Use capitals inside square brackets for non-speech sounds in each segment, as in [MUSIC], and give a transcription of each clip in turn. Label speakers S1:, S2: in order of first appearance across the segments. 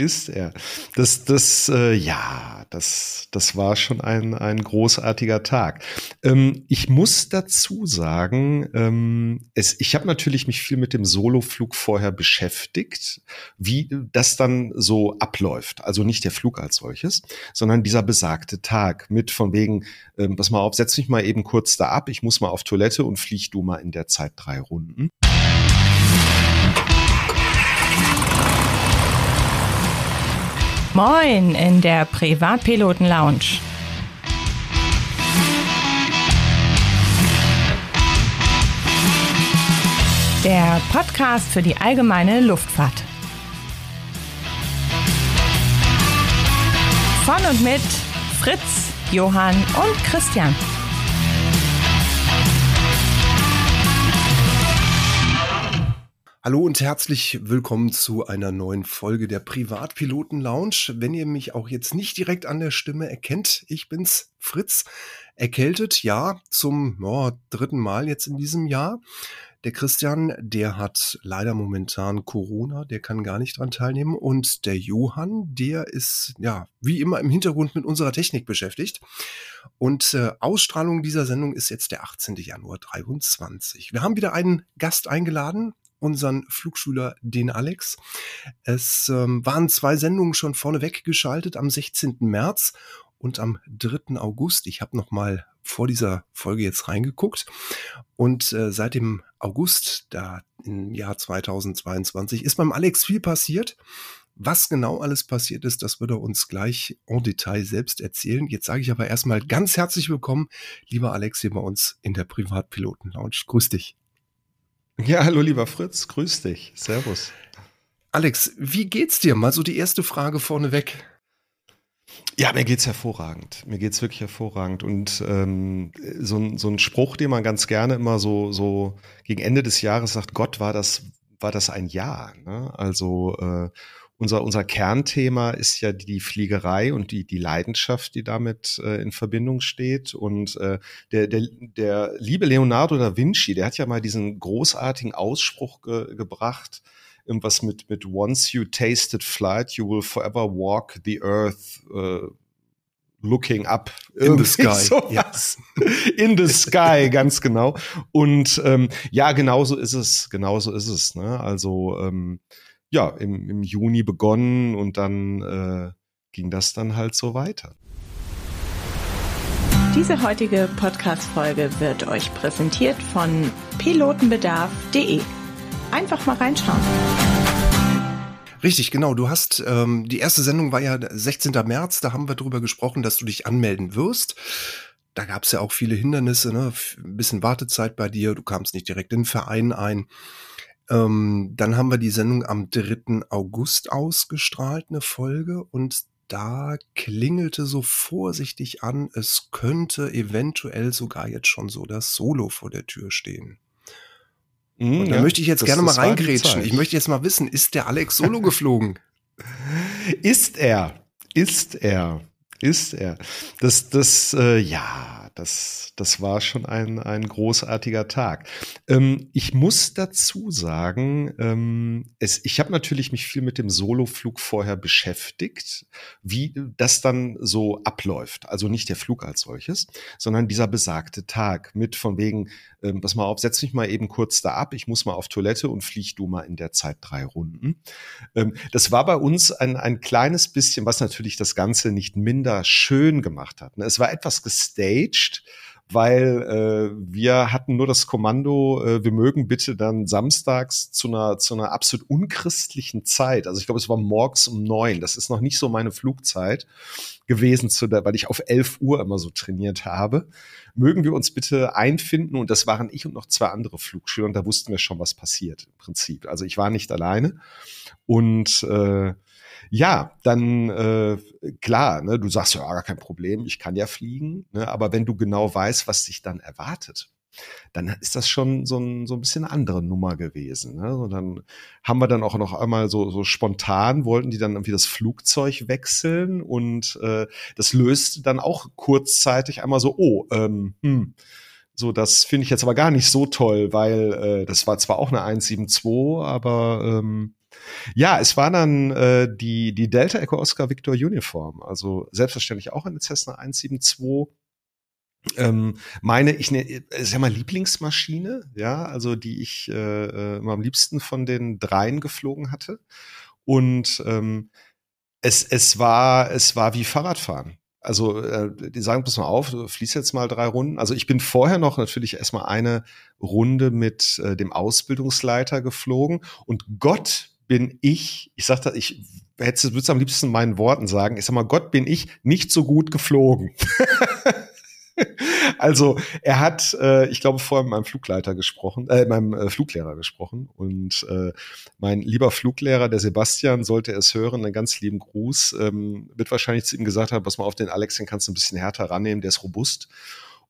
S1: Ist er. Das, das, äh, ja, das, das war schon ein, ein großartiger Tag. Ähm, ich muss dazu sagen, ähm, es, ich habe natürlich mich viel mit dem Soloflug vorher beschäftigt, wie das dann so abläuft. Also nicht der Flug als solches, sondern dieser besagte Tag mit von wegen, ähm, pass mal auf, setz mich mal eben kurz da ab, ich muss mal auf Toilette und flieg du mal in der Zeit drei Runden.
S2: Moin in der Privatpiloten Lounge. Der Podcast für die allgemeine Luftfahrt. Von und mit Fritz, Johann und Christian.
S3: Hallo und herzlich willkommen zu einer neuen Folge der Privatpiloten Lounge. Wenn ihr mich auch jetzt nicht direkt an der Stimme erkennt, ich bin's, Fritz. Erkältet, ja, zum oh, dritten Mal jetzt in diesem Jahr. Der Christian, der hat leider momentan Corona, der kann gar nicht dran teilnehmen. Und der Johann, der ist ja wie immer im Hintergrund mit unserer Technik beschäftigt. Und äh, Ausstrahlung dieser Sendung ist jetzt der 18. Januar 23. Wir haben wieder einen Gast eingeladen, unseren Flugschüler, den Alex. Es ähm, waren zwei Sendungen schon vorneweg geschaltet am 16. März und am 3. August. Ich habe noch mal vor dieser Folge jetzt reingeguckt und äh, seit dem August, da im Jahr 2022, ist beim Alex viel passiert. Was genau alles passiert ist, das wird er uns gleich en Detail selbst erzählen. Jetzt sage ich aber erstmal ganz herzlich willkommen, lieber Alex, hier bei uns in der Privatpiloten Lounge. Grüß dich.
S1: Ja, hallo lieber Fritz, grüß dich. Servus.
S3: Alex, wie geht's dir? Mal so die erste Frage vorneweg.
S1: Ja, mir geht's hervorragend. Mir geht's wirklich hervorragend. Und ähm, so, ein, so ein Spruch, den man ganz gerne immer so, so gegen Ende des Jahres sagt, Gott, war das, war das ein Jahr. Ne? Also äh, unser, unser Kernthema ist ja die Fliegerei und die, die Leidenschaft, die damit äh, in Verbindung steht. Und äh, der, der, der liebe Leonardo da Vinci, der hat ja mal diesen großartigen Ausspruch ge gebracht, irgendwas mit, mit Once you tasted flight, you will forever walk the earth. Äh, looking up
S3: in the sky. [LAUGHS]
S1: Sowas. In the sky, ganz genau. Und ähm, ja, genauso ist es, genauso ist es. Ne? Also ähm, ja, im, im Juni begonnen und dann äh, ging das dann halt so weiter.
S2: Diese heutige Podcast-Folge wird euch präsentiert von pilotenbedarf.de. Einfach mal reinschauen.
S3: Richtig, genau. Du hast, ähm, die erste Sendung war ja 16. März, da haben wir darüber gesprochen, dass du dich anmelden wirst. Da gab es ja auch viele Hindernisse, ne? Ein bisschen Wartezeit bei dir, du kamst nicht direkt in den Verein ein. Ähm, dann haben wir die Sendung am 3. August ausgestrahlt, eine Folge, und da klingelte so vorsichtig an, es könnte eventuell sogar jetzt schon so das Solo vor der Tür stehen. Mm, und da ja, möchte ich jetzt das, gerne mal reingrätschen. Ich möchte jetzt mal wissen, ist der Alex Solo [LAUGHS] geflogen?
S1: ist er? Ist er? Ist er? Das, das, äh, ja, das, das war schon ein, ein großartiger Tag. Ähm, ich muss dazu sagen, ähm, es, ich habe natürlich mich viel mit dem Soloflug vorher beschäftigt, wie das dann so abläuft. Also nicht der Flug als solches, sondern dieser besagte Tag mit von wegen, ähm, pass mal auf, setz mich mal eben kurz da ab, ich muss mal auf Toilette und flieg du mal in der Zeit drei Runden. Ähm, das war bei uns ein, ein kleines bisschen, was natürlich das Ganze nicht minder schön gemacht hat. Ne? Es war etwas gestaged, weil äh, wir hatten nur das Kommando, äh, wir mögen bitte dann samstags zu einer, zu einer absolut unchristlichen Zeit, also ich glaube, es war morgens um neun, das ist noch nicht so meine Flugzeit gewesen, zu der, weil ich auf elf Uhr immer so trainiert habe. Mögen wir uns bitte einfinden? Und das waren ich und noch zwei andere Flugschüler. Und da wussten wir schon, was passiert im Prinzip. Also ich war nicht alleine. Und äh, ja, dann äh, klar, ne, du sagst ja gar kein Problem, ich kann ja fliegen, ne, aber wenn du genau weißt, was dich dann erwartet, dann ist das schon so ein, so ein bisschen eine andere Nummer gewesen. Ne? Und dann haben wir dann auch noch einmal so, so spontan, wollten die dann irgendwie das Flugzeug wechseln und äh, das löste dann auch kurzzeitig einmal so, oh, ähm, hm, so, das finde ich jetzt aber gar nicht so toll, weil äh, das war zwar auch eine 172, aber ähm, Ja, es war dann äh, die, die Delta Echo Oscar Victor Uniform, also selbstverständlich auch eine Cessna 172. Ähm, meine, ich ne, sag mal Lieblingsmaschine, ja, also die ich äh, immer am liebsten von den dreien geflogen hatte. Und ähm, es, es war, es war wie Fahrradfahren. Also äh, die sagen, pass mal auf, du fließt jetzt mal drei Runden. Also ich bin vorher noch natürlich erstmal eine Runde mit äh, dem Ausbildungsleiter geflogen und Gott bin ich, ich sag da, ich hätte es am liebsten meinen Worten sagen, ich sag mal, Gott bin ich nicht so gut geflogen. [LAUGHS] also er hat, äh, ich glaube, vorher mit meinem Flugleiter gesprochen, äh, meinem äh, Fluglehrer gesprochen. Und äh, mein lieber Fluglehrer, der Sebastian, sollte es hören, einen ganz lieben Gruß, ähm, wird wahrscheinlich zu ihm gesagt haben, pass mal auf, den Alex, den kannst du ein bisschen härter rannehmen, der ist robust.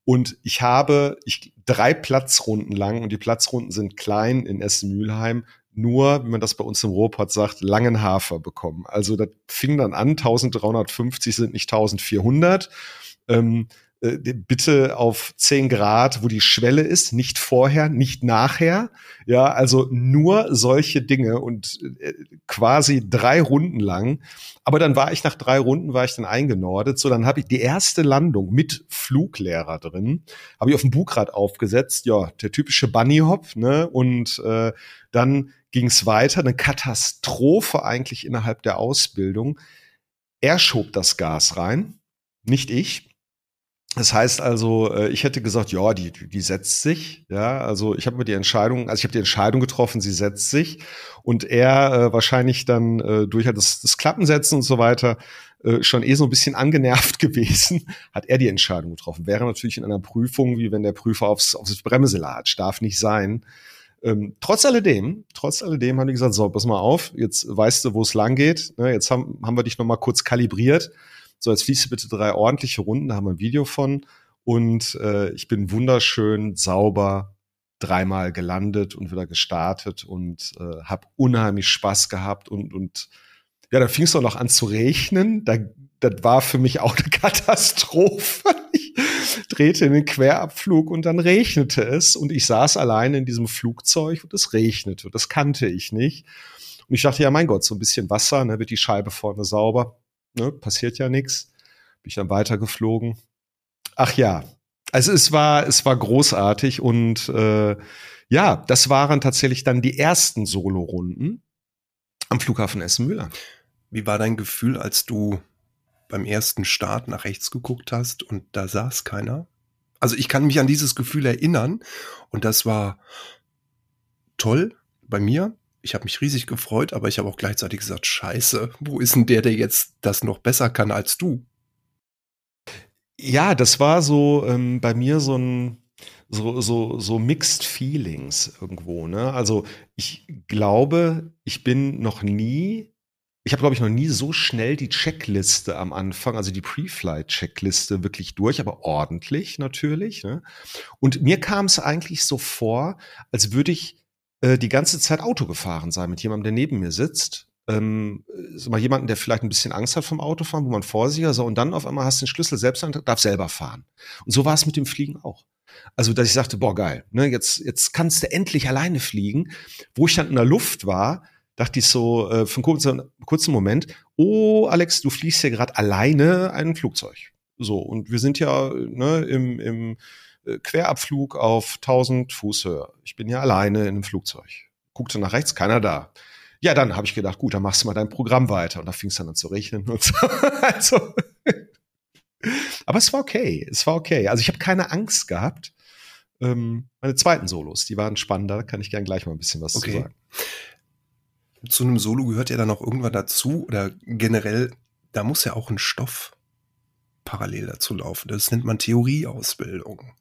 S1: Und ich habe ich, drei Platzrunden lang, und die Platzrunden sind klein in Essen-Mülheim, nur, wie man das bei uns im Ruhrpott sagt, langen Hafer bekommen. Also das fing dann an, 1350 sind nicht 1400. Ähm, äh, bitte auf 10 Grad, wo die Schwelle ist, nicht vorher, nicht nachher. Ja, also nur solche Dinge und äh, quasi drei Runden lang. Aber dann war ich nach drei Runden, war ich dann eingenordet. So, dann habe ich die erste Landung mit Fluglehrer drin, habe ich auf dem Bugrad aufgesetzt. Ja, der typische Bunny Hop, ne? Und äh, dann ging es weiter, eine Katastrophe eigentlich innerhalb der Ausbildung. Er schob das Gas rein, nicht ich. Das heißt also, äh, ich hätte gesagt, ja, die, die setzt sich. Ja, also ich habe mir die Entscheidung, also ich habe die Entscheidung getroffen, sie setzt sich. Und er äh, wahrscheinlich dann äh, durch halt das, das Klappensetzen und so weiter äh, schon eh so ein bisschen angenervt [LAUGHS] gewesen, hat er die Entscheidung getroffen. Wäre natürlich in einer Prüfung, wie wenn der Prüfer aufs, aufs Bremse latscht, darf nicht sein. Ähm, trotz alledem, trotz alledem haben die gesagt, so, pass mal auf, jetzt weißt du, wo es lang geht. Ne, jetzt haben, haben wir dich noch mal kurz kalibriert so, jetzt fließt bitte drei ordentliche Runden, da haben wir ein Video von. Und äh, ich bin wunderschön sauber dreimal gelandet und wieder gestartet und äh, habe unheimlich Spaß gehabt und und ja, da fing es auch noch an zu regnen. Da, das war für mich auch [LAUGHS] eine Katastrophe. Ich drehte in den Querabflug und dann regnete es und ich saß alleine in diesem Flugzeug und es regnete. Das kannte ich nicht. Und ich dachte, ja, mein Gott, so ein bisschen Wasser, ne, wird die Scheibe vorne sauber ne, passiert ja nichts. Bin ich dann weitergeflogen. Ach ja, also es war, es war großartig und äh, ja, das waren tatsächlich dann die ersten Solo-Runden am Flughafen Essen-Müller.
S3: Wie war dein Gefühl, als du beim ersten Start nach rechts geguckt hast und da saß keiner? Also ich kann mich an dieses Gefühl erinnern und das war toll bei mir ich habe mich riesig gefreut, aber ich habe auch gleichzeitig gesagt, scheiße, wo ist denn der, der jetzt das noch besser kann als du?
S1: Ja, das war so ähm, bei mir so ein so, so, so mixed feelings irgendwo. Ne? Also ich glaube, ich bin noch nie, ich habe glaube ich noch nie so schnell die Checkliste am Anfang, also die Pre-Flight-Checkliste wirklich durch, aber ordentlich natürlich. Ne? Und mir kam es eigentlich so vor, als würde ich äh, die ganze Zeit Auto gefahren sein mit jemandem, der neben mir sitzt. Ähm, mal jemanden, der vielleicht ein bisschen Angst hat vom Autofahren, wo man vorsichtiger so und dann auf einmal hast du den Schlüssel selbst und darf selber fahren. Und so war es mit dem Fliegen auch. Also, dass ich sagte, boah, geil, ne, jetzt, jetzt kannst du endlich alleine fliegen. Wo ich dann in der Luft war, dachte ich so äh, für einen kurzen, kurzen Moment, oh, Alex, du fliegst ja gerade alleine ein Flugzeug. So, und wir sind ja ne, im, im Querabflug auf 1000 Fuß Höhe. Ich bin ja alleine in einem Flugzeug. Guckte nach rechts, keiner da. Ja, dann habe ich gedacht, gut, dann machst du mal dein Programm weiter. Und da fing es dann an zu rechnen und so. [LAUGHS] also, aber es war okay. Es war okay. Also ich habe keine Angst gehabt. Ähm, meine zweiten Solos, die waren spannender. Da kann ich gern gleich mal ein bisschen was okay. zu sagen.
S3: Zu einem Solo gehört ja dann auch irgendwann dazu oder generell, da muss ja auch ein Stoff parallel dazu laufen. Das nennt man Theorieausbildung.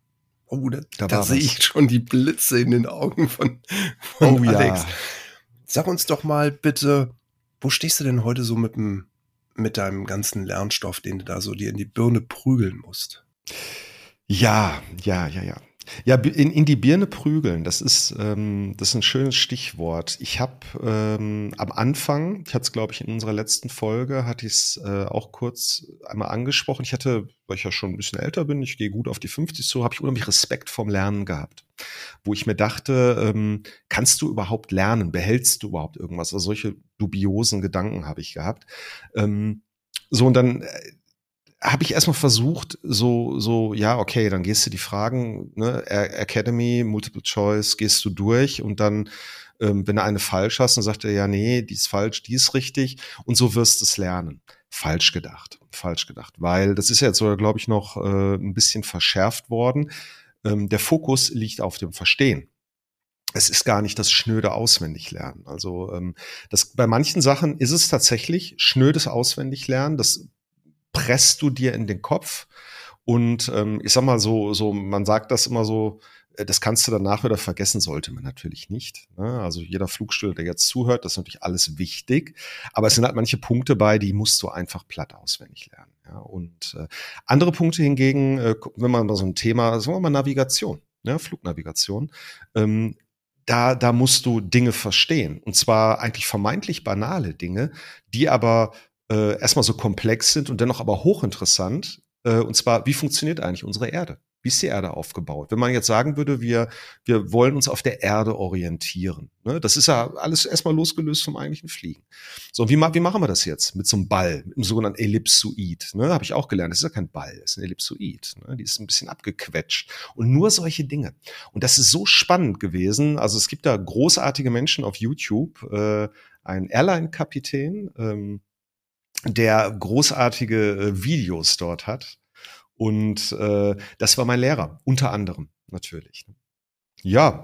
S3: Oh, da, da, da sehe ich schon die Blitze in den Augen von, von oh, Alex. Ja. Sag uns doch mal bitte, wo stehst du denn heute so mit, dem, mit deinem ganzen Lernstoff, den du da so dir in die Birne prügeln musst?
S1: Ja, ja, ja, ja. Ja, in, in die Birne prügeln, das ist, ähm, das ist ein schönes Stichwort. Ich habe ähm, am Anfang, ich hatte es, glaube ich, in unserer letzten Folge, hatte ich es äh, auch kurz einmal angesprochen. Ich hatte, weil ich ja schon ein bisschen älter bin, ich gehe gut auf die 50 so, habe ich unheimlich Respekt vorm Lernen gehabt. Wo ich mir dachte, ähm, kannst du überhaupt lernen? Behältst du überhaupt irgendwas? Also solche dubiosen Gedanken habe ich gehabt. Ähm, so, und dann äh, habe ich erstmal versucht, so, so, ja, okay, dann gehst du die Fragen, ne, Academy, Multiple Choice, gehst du durch und dann, ähm, wenn du eine falsch hast, dann sagt er, ja, nee, die ist falsch, die ist richtig und so wirst du es lernen. Falsch gedacht, falsch gedacht, weil das ist ja jetzt sogar, glaube ich, noch äh, ein bisschen verschärft worden. Ähm, der Fokus liegt auf dem Verstehen es ist gar nicht das schnöde Auswendiglernen. Also ähm, das, bei manchen Sachen ist es tatsächlich schnödes Auswendiglernen. Das presst du dir in den Kopf. Und ähm, ich sag mal so, so, man sagt das immer so, äh, das kannst du danach wieder vergessen, sollte man natürlich nicht. Ne? Also jeder Flugstuhl, der jetzt zuhört, das ist natürlich alles wichtig. Aber es sind halt manche Punkte bei, die musst du einfach platt auswendig lernen. Ja? Und äh, andere Punkte hingegen, äh, wenn man mal so ein Thema, sagen wir mal Navigation, ne? Flugnavigation, ähm, da, da musst du Dinge verstehen. Und zwar eigentlich vermeintlich banale Dinge, die aber äh, erstmal so komplex sind und dennoch aber hochinteressant. Äh, und zwar, wie funktioniert eigentlich unsere Erde? Wie ist die Erde aufgebaut? Wenn man jetzt sagen würde, wir, wir wollen uns auf der Erde orientieren. Ne? Das ist ja alles erstmal losgelöst vom eigentlichen Fliegen. So, wie, wie machen wir das jetzt? Mit so einem Ball, im sogenannten Ellipsoid. Ne? Habe ich auch gelernt. Das ist ja kein Ball, das ist ein Ellipsoid. Ne? Die ist ein bisschen abgequetscht. Und nur solche Dinge. Und das ist so spannend gewesen. Also es gibt da großartige Menschen auf YouTube. Äh, ein Airline-Kapitän, ähm, der großartige äh, Videos dort hat. Und äh, das war mein Lehrer, unter anderem natürlich. Ja.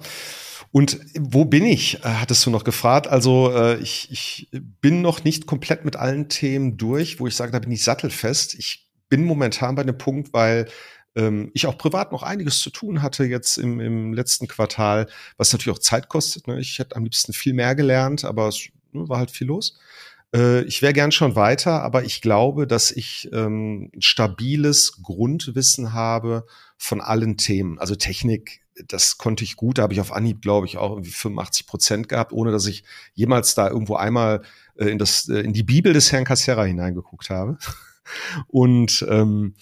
S1: Und wo bin ich? Äh, hattest du noch gefragt. Also äh, ich, ich bin noch nicht komplett mit allen Themen durch, wo ich sage, da bin ich sattelfest. Ich bin momentan bei einem Punkt, weil ähm, ich auch privat noch einiges zu tun hatte jetzt im, im letzten Quartal, was natürlich auch Zeit kostet. Ne? Ich hätte am liebsten viel mehr gelernt, aber es ne, war halt viel los. Äh, ich wäre gern schon weiter, aber ich glaube, dass ich ähm, stabiles Grundwissen habe von allen Themen. Also Technik, das konnte ich gut, da habe ich auf Anhieb, glaube ich, auch irgendwie 85 Prozent gehabt, ohne dass ich jemals da irgendwo einmal äh, in, das, äh, in die Bibel des Herrn Cassera hineingeguckt habe. [LAUGHS] Und ähm,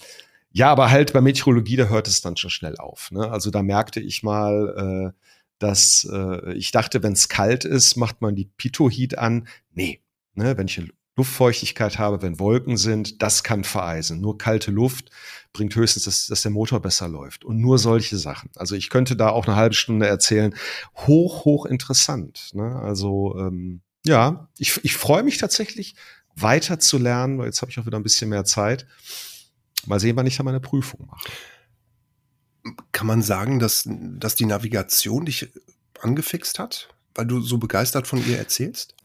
S1: ja, aber halt bei Meteorologie, da hört es dann schon schnell auf. Ne? Also da merkte ich mal, äh, dass äh, ich dachte, wenn es kalt ist, macht man die Pitohit an. Nee, Ne, wenn ich Luftfeuchtigkeit habe, wenn Wolken sind, das kann vereisen. Nur kalte Luft bringt höchstens, dass, dass der Motor besser läuft. Und nur solche Sachen. Also ich könnte da auch eine halbe Stunde erzählen. Hoch, hoch interessant. Ne? Also ähm, ja, ich, ich freue mich tatsächlich weiter zu lernen, weil jetzt habe ich auch wieder ein bisschen mehr Zeit. Mal sehen, wann ich da meine Prüfung mache.
S3: Kann man sagen, dass, dass die Navigation dich angefixt hat, weil du so begeistert von ihr erzählst?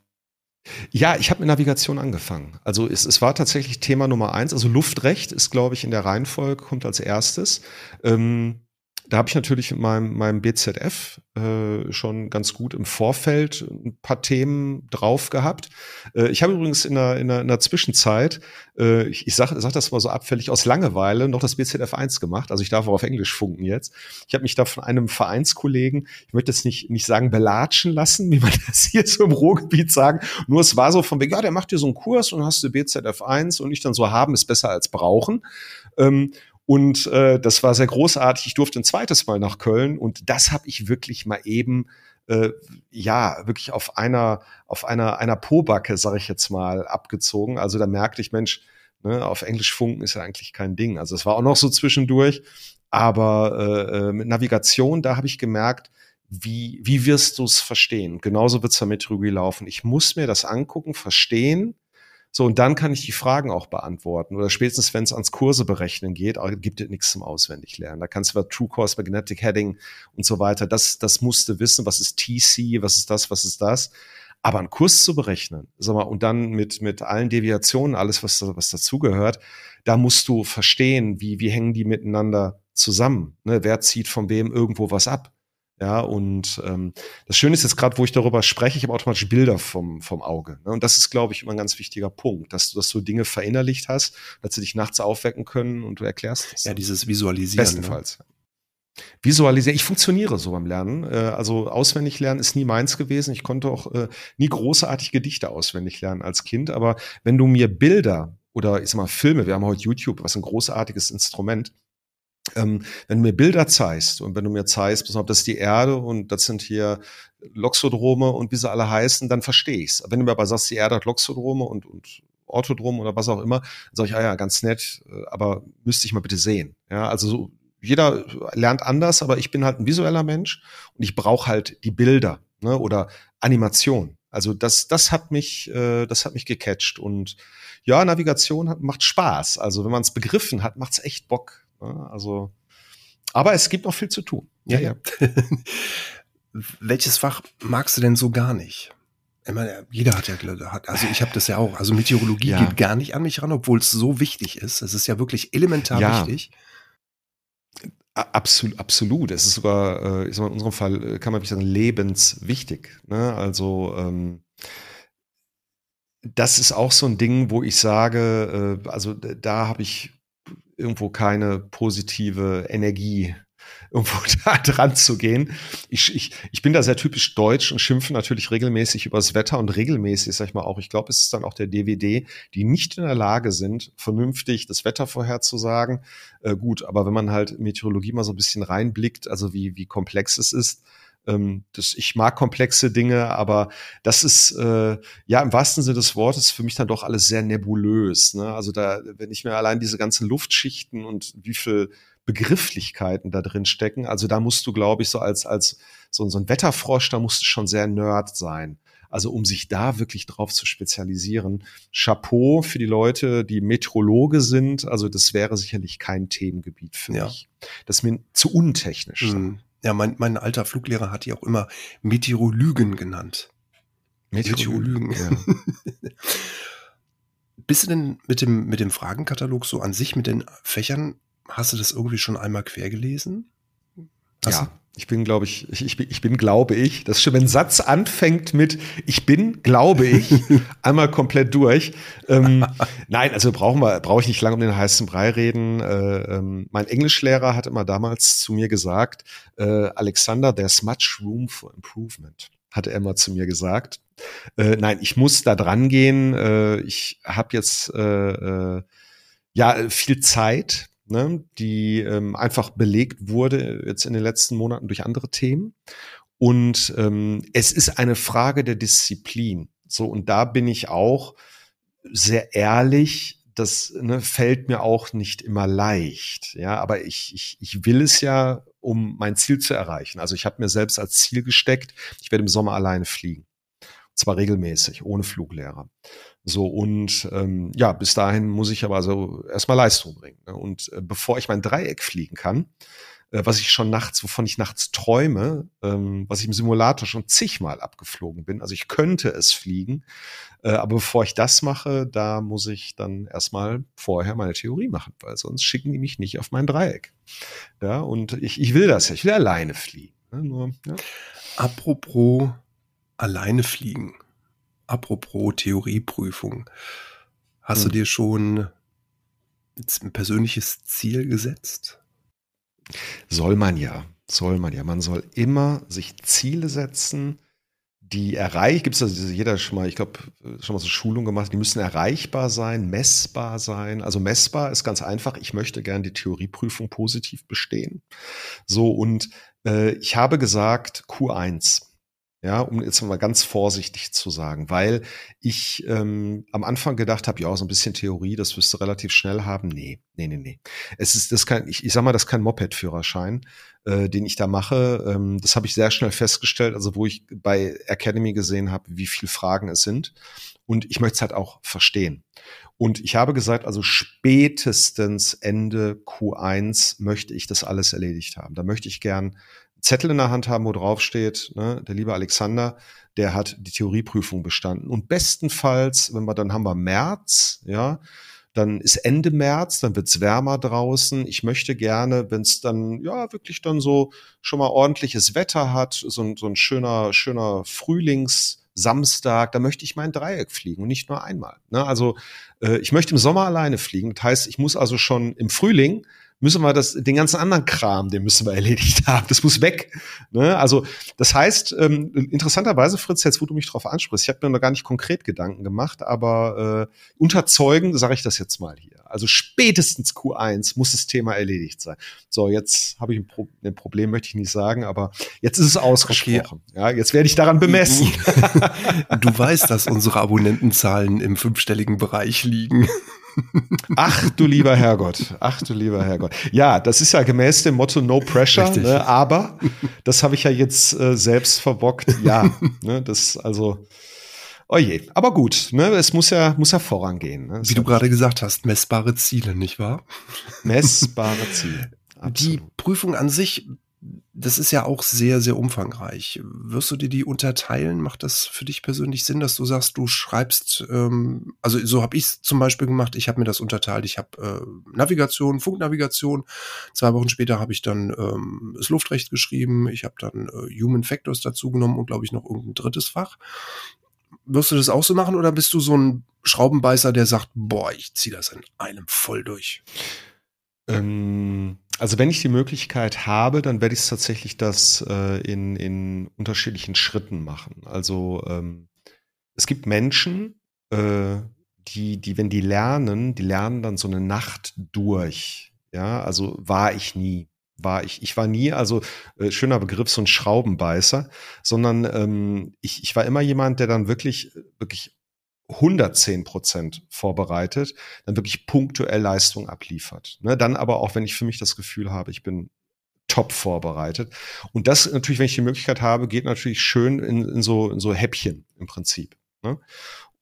S1: Ja, ich habe mit Navigation angefangen. Also es, es war tatsächlich Thema Nummer eins. Also Luftrecht ist, glaube ich, in der Reihenfolge, kommt als erstes. Ähm, da habe ich natürlich in meinem, meinem BZF äh, schon ganz gut im Vorfeld ein paar Themen drauf gehabt. Äh, ich habe übrigens in der, in der, in der Zwischenzeit, äh, ich, ich sage sag das mal so abfällig, aus Langeweile noch das BZF 1 gemacht. Also ich darf auch auf Englisch funken jetzt. Ich habe mich da von einem Vereinskollegen, ich möchte jetzt nicht, nicht sagen belatschen lassen, wie man [LAUGHS] das hier so im Ruhrgebiet sagen. Nur es war so von wegen, ja, der macht dir so einen Kurs und hast du BZF 1 und ich dann so haben ist besser als brauchen. Ähm, und äh, das war sehr großartig. Ich durfte ein zweites Mal nach Köln und das habe ich wirklich mal eben äh, ja wirklich auf einer auf einer einer Pobacke, sage ich jetzt mal, abgezogen. Also da merkte ich, Mensch, ne, auf Englisch funken ist ja eigentlich kein Ding. Also es war auch noch so zwischendurch, aber äh, äh mit Navigation, da habe ich gemerkt, wie wie wirst du es verstehen? Genauso wird es mit Meteorologie laufen. Ich muss mir das angucken, verstehen so, und dann kann ich die Fragen auch beantworten. Oder spätestens, wenn es ans Kurse berechnen geht, gibt es nichts zum Auswendiglernen. Da kannst du True Course, Magnetic Heading und so weiter. Das, das musst du wissen. Was ist TC? Was ist das? Was ist das? Aber einen Kurs zu berechnen, sag mal, und dann mit, mit allen Deviationen, alles, was, was dazugehört, da musst du verstehen, wie, wie hängen die miteinander zusammen. Ne? Wer zieht von wem irgendwo was ab? Ja, und ähm, das Schöne ist jetzt gerade, wo ich darüber spreche, ich habe automatisch Bilder vom, vom Auge. Ne? Und das ist, glaube ich, immer ein ganz wichtiger Punkt, dass du, dass du Dinge verinnerlicht hast, dass sie dich nachts aufwecken können und du erklärst
S3: es. Ja, dieses Visualisieren.
S1: Ne? Bestenfalls.
S3: Ne?
S1: Visualisieren. Ich funktioniere so beim Lernen. Äh, also auswendig lernen ist nie meins gewesen. Ich konnte auch äh, nie großartig Gedichte auswendig lernen als Kind. Aber wenn du mir Bilder oder ich sag mal Filme, wir haben heute YouTube, was ein großartiges Instrument, ähm, wenn du mir Bilder zeigst und wenn du mir zeigst, pass auf, das ist die Erde und das sind hier Loxodrome und wie sie alle heißen, dann verstehe ich's. Wenn du mir aber sagst, die Erde hat Loxodrome und, und Orthodrom oder was auch immer, dann sage ich, ah ja, ganz nett, äh, aber müsste ich mal bitte sehen. Ja, also so, jeder lernt anders, aber ich bin halt ein visueller Mensch und ich brauche halt die Bilder ne, oder Animation. Also das, das hat mich, äh, das hat mich gecatcht und ja, Navigation hat, macht Spaß. Also wenn man es begriffen hat, macht's echt Bock. Ne? Also, aber es gibt noch viel zu tun.
S3: Ja, ja. [LAUGHS] Welches Fach magst du denn so gar nicht? Ich meine, jeder hat ja, also ich habe das ja auch. Also Meteorologie ja. geht gar nicht an mich ran, obwohl es so wichtig ist. Es ist ja wirklich elementar ja. wichtig.
S1: Absolut, absolut. Es ist sogar, äh, ich sag mal, in unserem Fall äh, kann man wirklich sagen, lebenswichtig. Ne? Also ähm, das ist auch so ein Ding, wo ich sage, äh, also da habe ich irgendwo keine positive Energie [LAUGHS] irgendwo [LAUGHS] da dran zu gehen. Ich, ich, ich bin da sehr typisch deutsch und schimpfe natürlich regelmäßig über das Wetter und regelmäßig, sag ich mal auch, ich glaube, es ist dann auch der DWD, die nicht in der Lage sind, vernünftig das Wetter vorherzusagen. Äh, gut, aber wenn man halt Meteorologie mal so ein bisschen reinblickt, also wie, wie komplex es ist, ähm, das, ich mag komplexe Dinge, aber das ist äh, ja im wahrsten Sinne des Wortes für mich dann doch alles sehr nebulös. Ne? Also da, wenn ich mir allein diese ganzen Luftschichten und wie viel Begrifflichkeiten da drin stecken. Also da musst du, glaube ich, so als, als so, so ein Wetterfrosch, da musst du schon sehr nerd sein. Also um sich da wirklich drauf zu spezialisieren. Chapeau für die Leute, die Metrologe sind. Also das wäre sicherlich kein Themengebiet für ja. mich. Das ist mir zu untechnisch. Mhm.
S3: Ja, mein, mein alter Fluglehrer hat die auch immer Meteorolygen genannt.
S1: Meteorolygen. Ja. [LAUGHS]
S3: Bist du denn mit dem, mit dem Fragenkatalog so an sich, mit den Fächern Hast du das irgendwie schon einmal quer gelesen?
S1: Hast ja. Ich bin, glaube ich, ich, bin, ich bin, glaube ich, das schon, wenn ein Satz anfängt mit Ich bin, glaube ich, [LAUGHS] einmal komplett durch. Ähm, nein, also brauchen wir, brauche ich nicht lange um den heißen Brei reden. Äh, ähm, mein Englischlehrer hat immer damals zu mir gesagt, äh, Alexander, there's much room for improvement, hat er immer zu mir gesagt. Äh, nein, ich muss da dran gehen. Äh, ich habe jetzt äh, äh, ja viel Zeit ne, die ähm, einfach belegt wurde jetzt in den letzten Monaten durch andere Themen. Und ähm, es ist eine Frage der Disziplin. So, und da bin ich auch sehr ehrlich. Das ne, fällt mir auch nicht immer leicht. Ja, aber ich, ich, ich will es ja, um mein Ziel zu erreichen. Also ich habe mir selbst als Ziel gesteckt, ich werde im Sommer alleine fliegen. Und zwar regelmäßig, ohne Fluglehrer. So, und ähm, ja, bis dahin muss ich aber also erstmal Leistung bringen. Ne? Und äh, bevor ich mein Dreieck fliegen kann, äh, was ich schon nachts, wovon ich nachts träume, ähm, was ich im Simulator schon zigmal abgeflogen bin, also ich könnte es fliegen, äh, aber bevor ich das mache, da muss ich dann erstmal vorher meine Theorie machen, weil sonst schicken die mich nicht auf mein Dreieck. Ja, und ich, ich will das ja, ich will alleine fliegen. Ne? Nur,
S3: ja. Apropos alleine fliegen. Apropos Theorieprüfung. Hast hm. du dir schon ein persönliches Ziel gesetzt?
S1: Soll man ja, soll man ja. Man soll immer sich Ziele setzen, die erreicht, gibt es also jeder schon mal, ich glaube, schon mal so Schulung gemacht, die müssen erreichbar sein, messbar sein. Also messbar ist ganz einfach, ich möchte gern die Theorieprüfung positiv bestehen. So, und äh, ich habe gesagt, Q1. Ja, um jetzt mal ganz vorsichtig zu sagen, weil ich ähm, am Anfang gedacht habe, ja, so ein bisschen Theorie, das wirst du relativ schnell haben. Nee, nee, nee, nee. Es ist das kein, ich, ich sag mal, das ist kein Moped-Führerschein, äh, den ich da mache. Ähm, das habe ich sehr schnell festgestellt, also wo ich bei Academy gesehen habe, wie viel Fragen es sind. Und ich möchte es halt auch verstehen. Und ich habe gesagt, also spätestens Ende Q1 möchte ich das alles erledigt haben. Da möchte ich gern Zettel in der Hand haben, wo drauf steht, ne, der liebe Alexander, der hat die Theorieprüfung bestanden. Und bestenfalls, wenn wir dann haben wir März, ja, dann ist Ende März, dann wird's wärmer draußen. Ich möchte gerne, wenn es dann ja wirklich dann so schon mal ordentliches Wetter hat, so ein, so ein schöner, schöner Frühlingssamstag, da möchte ich mein Dreieck fliegen und nicht nur einmal. Ne? Also äh, ich möchte im Sommer alleine fliegen. Das heißt, ich muss also schon im Frühling müssen wir das, den ganzen anderen Kram, den müssen wir erledigt haben. Das muss weg. Ne? Also das heißt, ähm, interessanterweise, Fritz, jetzt wo du mich drauf ansprichst, ich habe mir noch gar nicht konkret Gedanken gemacht, aber äh, unterzeugen sage ich das jetzt mal hier. Also spätestens Q1 muss das Thema erledigt sein. So, jetzt habe ich ein, Pro ein, Problem, möchte ich nicht sagen, aber jetzt ist es ausgesprochen. Okay. Ja, jetzt werde ich daran bemessen. [LAUGHS]
S3: Du weißt, dass unsere Abonnentenzahlen im fünfstelligen Bereich liegen.
S1: Ach du lieber Herrgott, ach du lieber Herrgott. Ja, das ist ja gemäß dem Motto No Pressure, ne, aber das habe ich ja jetzt äh, selbst verbockt. Ja, ne, das also Oh je, aber gut, ne, es muss ja, muss ja vorangehen. Ne?
S3: Wie du gerade gesagt hast, messbare Ziele, nicht wahr?
S1: Messbare Ziele.
S3: Absolut. Die Prüfung an sich, das ist ja auch sehr, sehr umfangreich. Wirst du dir die unterteilen? Macht das für dich persönlich Sinn, dass du sagst, du schreibst, ähm, also so habe ich es zum Beispiel gemacht, ich habe mir das unterteilt. Ich habe äh, Navigation, Funknavigation. Zwei Wochen später habe ich dann ähm, das Luftrecht geschrieben. Ich habe dann äh, Human Factors dazu genommen und glaube ich noch irgendein drittes Fach. Wirst du das auch so machen oder bist du so ein Schraubenbeißer, der sagt, boah, ich ziehe das in einem voll durch?
S1: Ähm, also wenn ich die Möglichkeit habe, dann werde ich es tatsächlich das äh, in, in unterschiedlichen Schritten machen. Also ähm, es gibt Menschen, äh, die, die, wenn die lernen, die lernen dann so eine Nacht durch. Ja, also war ich nie war ich. Ich war nie, also äh, schöner Begriff, so ein Schraubenbeißer, sondern ähm, ich, ich war immer jemand, der dann wirklich, wirklich 110 Prozent vorbereitet, dann wirklich punktuell Leistung abliefert. Ne? Dann aber auch, wenn ich für mich das Gefühl habe, ich bin top vorbereitet. Und das natürlich, wenn ich die Möglichkeit habe, geht natürlich schön in, in, so, in so Häppchen im Prinzip. Ne?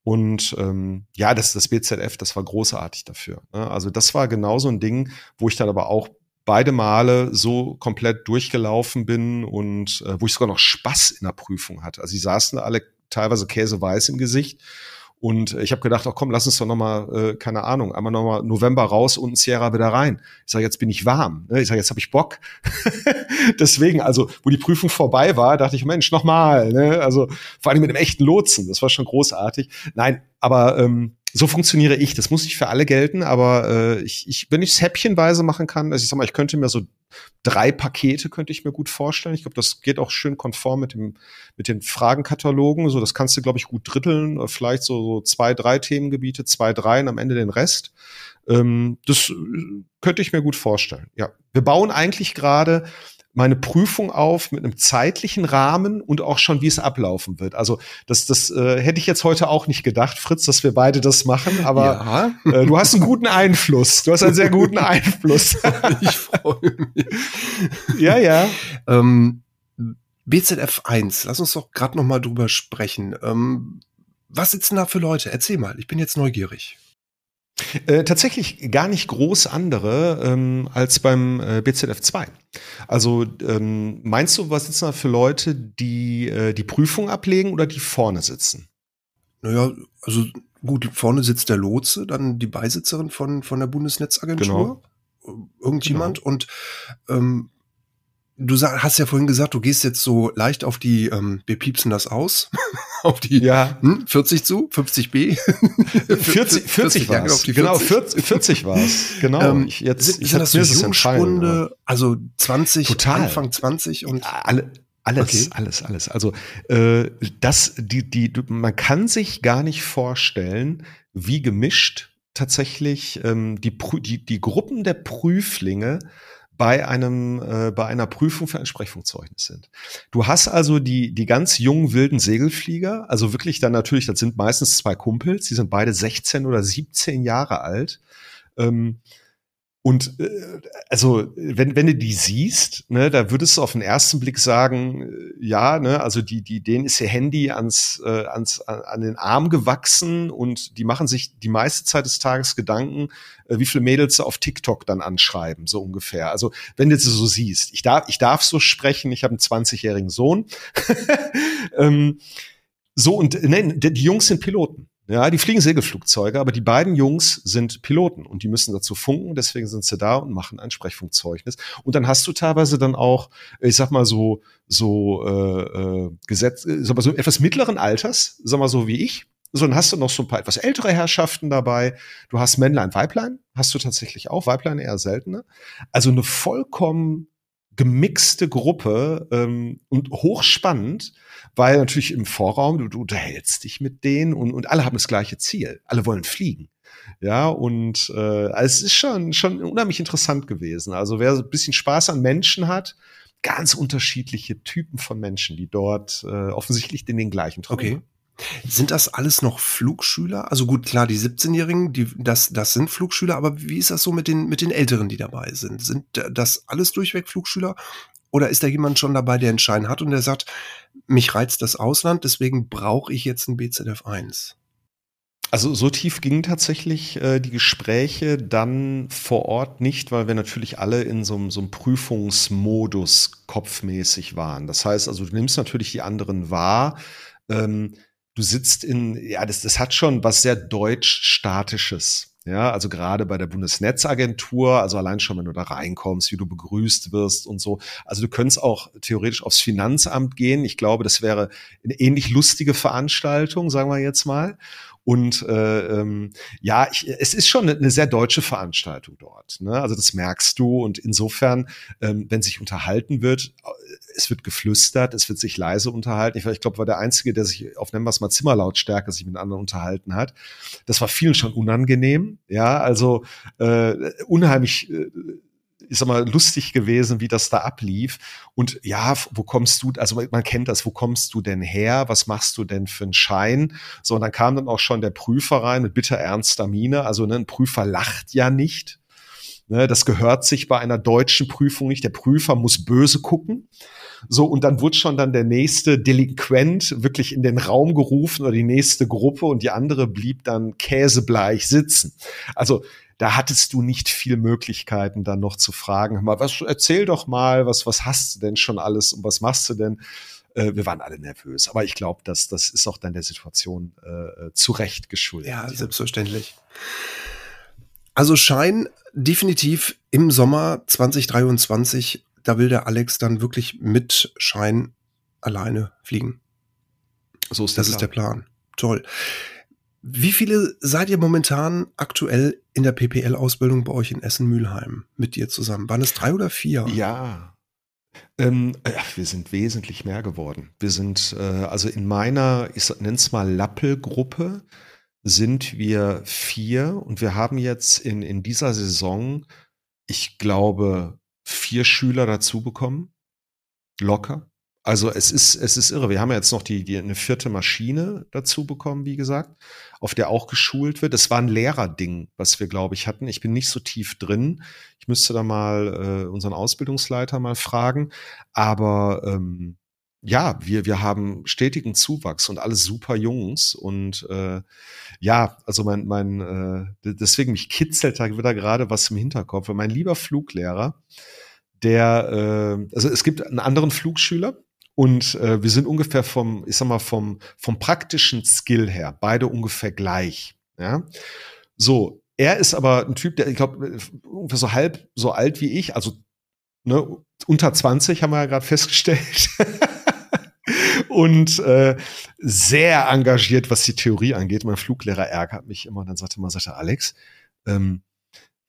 S1: Und ähm, ja, das, das BZF, das war großartig dafür. Ne? Also das war genau so ein Ding, wo ich dann aber auch beide Male so komplett durchgelaufen bin und äh, wo ich sogar noch Spaß in der Prüfung hatte. Also sie saßen alle teilweise käseweiß im Gesicht. Und ich habe gedacht, ach komm, lass uns doch noch mal, äh, keine Ahnung, einmal noch mal November raus und Sierra wieder rein. Ich sage, jetzt bin ich warm. Ne? Ich sage, jetzt habe ich Bock. [LAUGHS] Deswegen, also wo die Prüfung vorbei war, dachte ich, Mensch, noch mal. Ne? Also vor allem mit einem echten Lotsen. Das war schon großartig. Nein, aber ähm, so funktioniere ich. Das muss nicht für alle gelten, aber äh, ich, ich, wenn ich es häppchenweise machen kann, also ich sag mal, ich könnte mir so drei Pakete könnte ich mir gut vorstellen. Ich glaube, das geht auch schön konform mit dem mit den Fragenkatalogen. So, das kannst du, glaube ich, gut dritteln. Vielleicht so, so zwei, drei Themengebiete, zwei, drei und am Ende den Rest. Ähm, das äh, könnte ich mir gut vorstellen. Ja, wir bauen eigentlich gerade meine Prüfung auf mit einem zeitlichen Rahmen und auch schon, wie es ablaufen wird. Also das, das äh, hätte ich jetzt heute auch nicht gedacht, Fritz, dass wir beide das machen, aber ja. äh, du hast einen guten Einfluss. Du hast einen sehr guten [LAUGHS] Einfluss. ich freue mich. Ja, ja.
S3: Ähm, BZF 1, lass uns doch gerade noch mal drüber sprechen. Ähm, was sitzen da für Leute? Erzähl mal, ich bin jetzt neugierig.
S1: Äh, tatsächlich gar nicht groß andere ähm, als beim äh, BZF 2. Also ähm, meinst du, was sitzen da für Leute, die äh, die Prüfung ablegen oder die vorne sitzen?
S3: Naja, also gut, vorne sitzt der Lotse, dann die Beisitzerin von, von der Bundesnetzagentur. Genau. Irgendjemand genau. und ähm, Du hast ja vorhin gesagt, du gehst jetzt so leicht auf die, ähm, wir piepsen das aus, [LAUGHS] auf die
S1: ja.
S3: hm, 40 zu, 50b.
S1: 40, 40, 40 war es. Genau, 40, 40 war es. Genau.
S3: Ähm, ich, jetzt, sind, ich sind das so Jugendstunde, also 20,
S1: Total.
S3: Anfang 20 und
S1: alle, alles, okay. alles, alles. Also äh, das, die, die, man kann sich gar nicht vorstellen, wie gemischt tatsächlich ähm, die, die, die Gruppen der Prüflinge bei einem äh, bei einer Prüfung für ein Sprechfunkzeugnis sind. Du hast also die die ganz jungen wilden Segelflieger, also wirklich dann natürlich, das sind meistens zwei Kumpels, die sind beide 16 oder 17 Jahre alt. Ähm, und äh, also, wenn, wenn du die siehst, ne, da würdest du auf den ersten Blick sagen, äh, ja, ne, also die, die, denen ist ihr Handy ans, äh, ans, an, an den Arm gewachsen und die machen sich die meiste Zeit des Tages Gedanken, äh, wie viele Mädels sie auf TikTok dann anschreiben, so ungefähr. Also, wenn du sie so siehst, ich darf, ich darf so sprechen, ich habe einen 20-jährigen Sohn. [LAUGHS] ähm, so, und ne, die Jungs sind Piloten. Ja, die fliegen Segelflugzeuge, aber die beiden Jungs sind Piloten und die müssen dazu funken, deswegen sind sie da und machen ein Sprechfunkzeugnis. Und dann hast du teilweise dann auch, ich sag mal so, so äh, äh, Gesetz, äh, sag mal so etwas mittleren Alters, sag mal so wie ich, So, dann hast du noch so ein paar etwas ältere Herrschaften dabei. Du hast Männlein, Weiblein, hast du tatsächlich auch. Weiblein eher seltener. Also eine vollkommen gemixte Gruppe ähm, und hochspannend, weil natürlich im Vorraum, du, du unterhältst dich mit denen und, und alle haben das gleiche Ziel. Alle wollen fliegen. Ja, und äh, es ist schon, schon unheimlich interessant gewesen. Also wer so ein bisschen Spaß an Menschen hat, ganz unterschiedliche Typen von Menschen, die dort äh, offensichtlich den, den gleichen
S3: Traum Okay. Sind das alles noch Flugschüler? Also gut, klar, die 17-Jährigen, die, das, das sind Flugschüler, aber wie ist das so mit den, mit den Älteren, die dabei sind? Sind das alles durchweg Flugschüler? Oder ist da jemand schon dabei, der einen Schein hat und der sagt, mich reizt das Ausland, deswegen brauche ich jetzt ein BZF 1?
S1: Also so tief gingen tatsächlich äh, die Gespräche dann vor Ort nicht, weil wir natürlich alle in so, so einem Prüfungsmodus kopfmäßig waren. Das heißt also, du nimmst natürlich die anderen wahr. Ähm, du sitzt in, ja, das, das hat schon was sehr deutsch-statisches. Ja, also gerade bei der Bundesnetzagentur, also allein schon, wenn du da reinkommst, wie du begrüßt wirst und so. Also du könntest auch theoretisch aufs Finanzamt gehen. Ich glaube, das wäre eine ähnlich lustige Veranstaltung, sagen wir jetzt mal. Und äh, ähm, ja, ich, es ist schon eine, eine sehr deutsche Veranstaltung dort. Ne? Also das merkst du. Und insofern, ähm, wenn sich unterhalten wird, äh, es wird geflüstert, es wird sich leise unterhalten. Ich, ich glaube, war der Einzige, der sich auf nennen wir es mal Zimmerlautstärke sich mit anderen unterhalten hat. Das war vielen schon unangenehm. Ja, also äh, unheimlich äh, ich sag lustig gewesen, wie das da ablief. Und ja, wo kommst du, also man kennt das, wo kommst du denn her? Was machst du denn für einen Schein? So, und dann kam dann auch schon der Prüfer rein mit bitter ernster Miene. Also ne, ein Prüfer lacht ja nicht. Ne, das gehört sich bei einer deutschen Prüfung nicht. Der Prüfer muss böse gucken. So, und dann wurde schon dann der nächste Delinquent wirklich in den Raum gerufen oder die nächste Gruppe und die andere blieb dann käsebleich sitzen. Also da hattest du nicht viel Möglichkeiten, dann noch zu fragen, mal, was, erzähl doch mal, was, was hast du denn schon alles und was machst du denn? Äh, wir waren alle nervös, aber ich glaube, dass das ist auch dann der Situation äh, zu Recht geschuldet.
S3: Ja, selbstverständlich. Also Schein definitiv im Sommer 2023, da will der Alex dann wirklich mit Schein alleine fliegen. So ist das ist der Plan. Toll. Wie viele seid ihr momentan aktuell in der PPL-Ausbildung bei euch in Essen-Mülheim mit dir zusammen? Waren es drei oder vier?
S1: Ja. Ähm, äh, wir sind wesentlich mehr geworden. Wir sind, äh, also in meiner, ich nenne es mal Lappel-Gruppe, sind wir vier und wir haben jetzt in, in dieser Saison, ich glaube, vier Schüler dazu bekommen. Locker. Also es ist, es ist irre. Wir haben ja jetzt noch die, die eine vierte Maschine dazu bekommen, wie gesagt, auf der auch geschult wird. Es war ein Lehrerding, was wir, glaube ich, hatten. Ich bin nicht so tief drin. Ich müsste da mal äh, unseren Ausbildungsleiter mal fragen. Aber ähm, ja, wir, wir haben stetigen Zuwachs und alle super Jungs. Und äh, ja, also mein, mein äh, deswegen mich kitzelt da wieder gerade was im Hinterkopf. Mein lieber Fluglehrer, der, äh, also es gibt einen anderen Flugschüler, und äh, wir sind ungefähr vom, ich sag mal, vom, vom praktischen Skill her, beide ungefähr gleich. Ja. So, er ist aber ein Typ, der, ich glaube, ungefähr so halb so alt wie ich, also ne, unter 20 haben wir ja gerade festgestellt. [LAUGHS] und äh, sehr engagiert, was die Theorie angeht. Mein Fluglehrer ärgert mich immer dann sagte man, sagte Alex, ähm,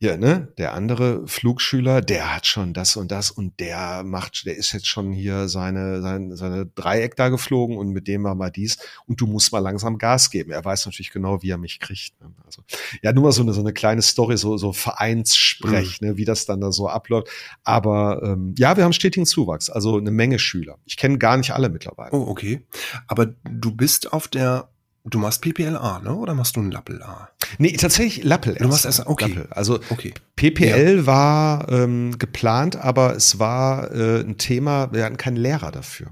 S1: hier, ne, der andere Flugschüler, der hat schon das und das und der macht, der ist jetzt schon hier seine, seine, seine Dreieck da geflogen und mit dem war mal dies und du musst mal langsam Gas geben. Er weiß natürlich genau, wie er mich kriegt. Ne? Also, ja, nur mal so eine, so eine kleine Story, so, so Vereinssprech, mhm. ne, wie das dann da so abläuft. Aber ähm, ja, wir haben stetigen Zuwachs, also eine Menge Schüler. Ich kenne gar nicht alle mittlerweile.
S3: Oh, okay. Aber du bist auf der Du machst PPLA, ne? Oder machst du ein Lappel-A?
S1: Nee, tatsächlich Lappel.
S3: Du machst erst, okay. Lappel.
S1: Also okay. PPL ja. war ähm, geplant, aber es war äh, ein Thema, wir hatten keinen Lehrer dafür.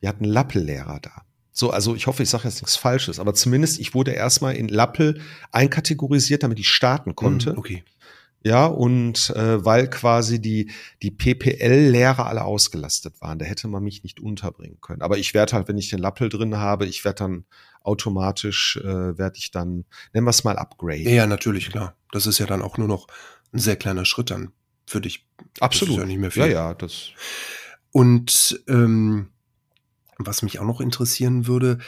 S1: Wir hatten Lappel-Lehrer da. So, also ich hoffe, ich sage jetzt nichts Falsches, aber zumindest ich wurde erstmal in Lappel einkategorisiert, damit ich starten konnte.
S3: Mm, okay.
S1: Ja, und äh, weil quasi die, die PPL-Lehrer alle ausgelastet waren, da hätte man mich nicht unterbringen können. Aber ich werde halt, wenn ich den Lappel drin habe, ich werde dann automatisch, äh, werde ich dann, nennen wir es mal, upgrade.
S3: Ja, natürlich, klar. Das ist ja dann auch nur noch ein sehr kleiner Schritt dann für dich.
S1: Absolut.
S3: Das ist ja nicht mehr viel.
S1: Ja, ja, das.
S3: Und ähm, was mich auch noch interessieren würde,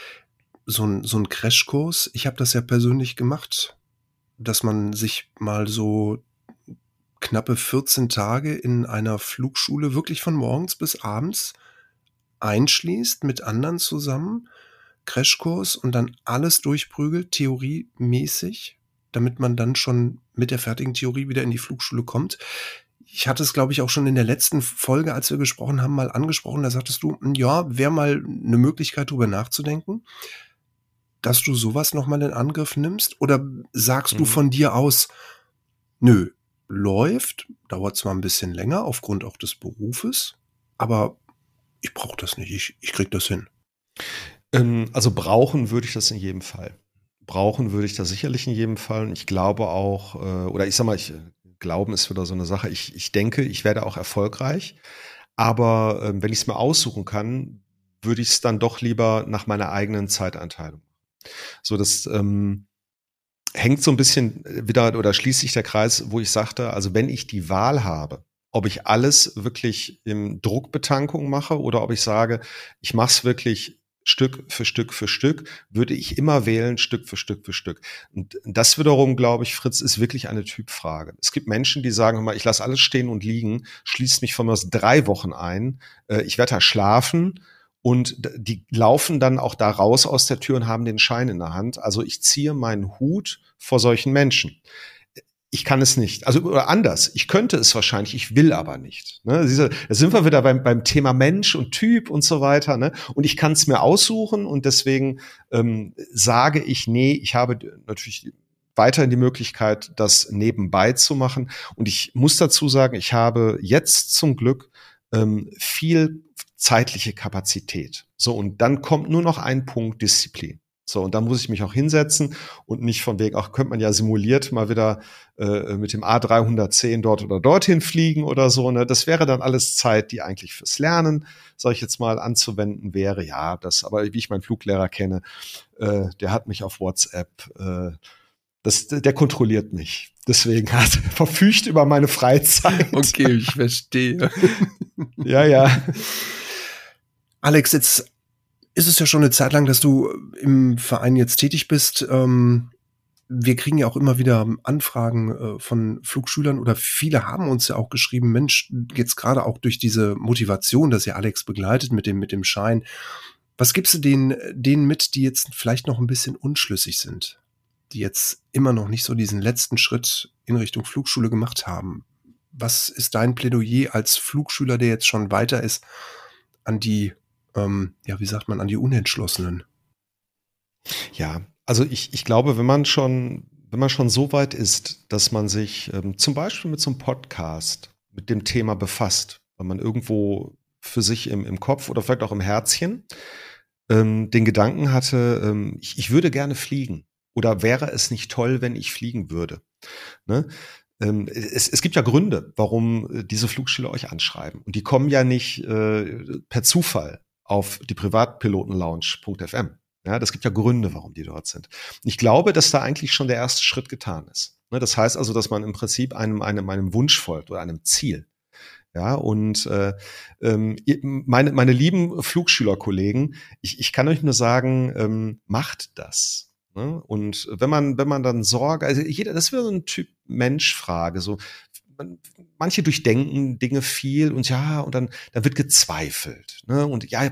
S3: so ein, so ein Crashkurs. Ich habe das ja persönlich gemacht, dass man sich mal so knappe 14 Tage in einer Flugschule wirklich von morgens bis abends einschließt mit anderen zusammen, Crashkurs und dann alles durchprügelt, theoriemäßig, damit man dann schon mit der fertigen Theorie wieder in die Flugschule kommt. Ich hatte es, glaube ich, auch schon in der letzten Folge, als wir gesprochen haben, mal angesprochen. Da sagtest du, hm, ja, wäre mal eine Möglichkeit, darüber nachzudenken, dass du sowas nochmal in Angriff nimmst? Oder sagst mhm. du von dir aus, nö, läuft, dauert zwar ein bisschen länger aufgrund auch des Berufes, aber ich brauche das nicht, ich, ich krieg das hin.
S1: Ähm, also brauchen würde ich das in jedem Fall. Brauchen würde ich das sicherlich in jedem Fall. Und ich glaube auch, äh, oder ich sag mal, ich, Glauben ist wieder so eine Sache. Ich, ich denke, ich werde auch erfolgreich. Aber äh, wenn ich es mir aussuchen kann, würde ich es dann doch lieber nach meiner eigenen Zeiteinteilung. So, das ähm, hängt so ein bisschen wieder oder schließt sich der Kreis, wo ich sagte, also wenn ich die Wahl habe, ob ich alles wirklich im Druckbetankung mache oder ob ich sage, ich mache es wirklich Stück für Stück für Stück, würde ich immer wählen, Stück für Stück für Stück. Und das wiederum, glaube ich, Fritz, ist wirklich eine Typfrage. Es gibt Menschen, die sagen, mal, ich lasse alles stehen und liegen, schließe mich von mir aus drei Wochen ein, äh, ich werde da schlafen und die laufen dann auch da raus aus der Tür und haben den Schein in der Hand. Also ich ziehe meinen Hut vor solchen Menschen. Ich kann es nicht. Also oder anders. Ich könnte es wahrscheinlich, ich will aber nicht. Ne? Da sind wir wieder beim, beim Thema Mensch und Typ und so weiter. Ne? Und ich kann es mir aussuchen und deswegen ähm, sage ich, nee, ich habe natürlich weiterhin die Möglichkeit, das nebenbei zu machen. Und ich muss dazu sagen, ich habe jetzt zum Glück ähm, viel zeitliche Kapazität. So, und dann kommt nur noch ein Punkt Disziplin. So, und dann muss ich mich auch hinsetzen und nicht von wegen, auch könnte man ja simuliert mal wieder äh, mit dem A310 dort oder dorthin fliegen oder so. Ne? Das wäre dann alles Zeit, die eigentlich fürs Lernen, sag ich jetzt mal, anzuwenden wäre. Ja, das, aber wie ich meinen Fluglehrer kenne, äh, der hat mich auf WhatsApp äh, das, der kontrolliert mich. Deswegen hat er [LAUGHS] verfügt über meine Freizeit.
S3: Okay, ich verstehe. [LAUGHS]
S1: ja, ja.
S3: Alex, jetzt ist es ja schon eine Zeit lang, dass du im Verein jetzt tätig bist. Ähm, wir kriegen ja auch immer wieder Anfragen äh, von Flugschülern oder viele haben uns ja auch geschrieben, Mensch, jetzt gerade auch durch diese Motivation, dass ihr Alex begleitet mit dem, mit dem Schein. Was gibst du denen, denen mit, die jetzt vielleicht noch ein bisschen unschlüssig sind? Die jetzt immer noch nicht so diesen letzten Schritt in Richtung Flugschule gemacht haben. Was ist dein Plädoyer als Flugschüler, der jetzt schon weiter ist, an die, ähm, ja, wie sagt man, an die Unentschlossenen?
S1: Ja, also ich, ich glaube, wenn man schon, wenn man schon so weit ist, dass man sich ähm, zum Beispiel mit so einem Podcast mit dem Thema befasst, weil man irgendwo für sich im, im Kopf oder vielleicht auch im Herzchen ähm, den Gedanken hatte, ähm, ich, ich würde gerne fliegen. Oder wäre es nicht toll, wenn ich fliegen würde? Ne? Ähm, es, es, gibt ja Gründe, warum äh, diese Flugschüler euch anschreiben. Und die kommen ja nicht äh, per Zufall auf die Privatpilotenlounge.fm. Ja, das gibt ja Gründe, warum die dort sind. Ich glaube, dass da eigentlich schon der erste Schritt getan ist. Ne, das heißt also, dass man im Prinzip einem, einem, einem Wunsch folgt oder einem Ziel. Ja, und äh, ähm, meine, meine lieben Flugschülerkollegen, ich, ich kann euch nur sagen, ähm, macht das. Ne? Und wenn man, wenn man dann Sorge, also jeder, das wäre so ein Typ Menschfrage, so manche durchdenken Dinge viel und ja, und dann, dann wird gezweifelt. Ne? Und ja,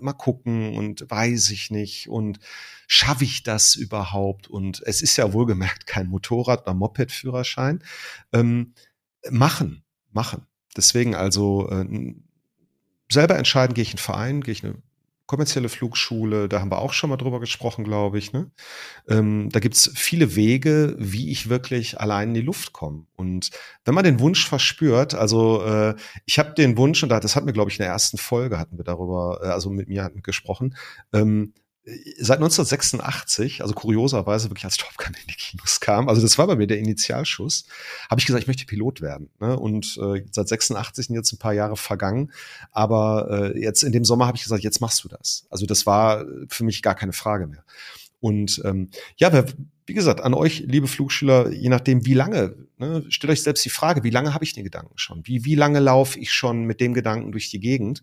S1: mal gucken und weiß ich nicht und schaffe ich das überhaupt? Und es ist ja wohlgemerkt kein Motorrad- oder Moped-Führerschein. Ähm, machen, machen. Deswegen also äh, selber entscheiden, gehe ich in einen Verein, gehe ich eine kommerzielle Flugschule, da haben wir auch schon mal drüber gesprochen, glaube ich. Ne? Ähm, da gibt's viele Wege, wie ich wirklich allein in die Luft komme. Und wenn man den Wunsch verspürt, also äh, ich habe den Wunsch, und das hatten wir, glaube ich, in der ersten Folge, hatten wir darüber, äh, also mit mir hatten gesprochen, ähm, seit 1986, also kurioserweise wirklich als Top Gun in die Kinos kam, also das war bei mir der Initialschuss, habe ich gesagt, ich möchte Pilot werden. Ne? Und äh, seit 86 sind jetzt ein paar Jahre vergangen, aber äh, jetzt in dem Sommer habe ich gesagt, jetzt machst du das. Also das war für mich gar keine Frage mehr. Und ähm, ja, wie gesagt, an euch, liebe Flugschüler, je nachdem, wie lange, ne, stellt euch selbst die Frage, wie lange habe ich den Gedanken schon? Wie, wie lange laufe ich schon mit dem Gedanken durch die Gegend?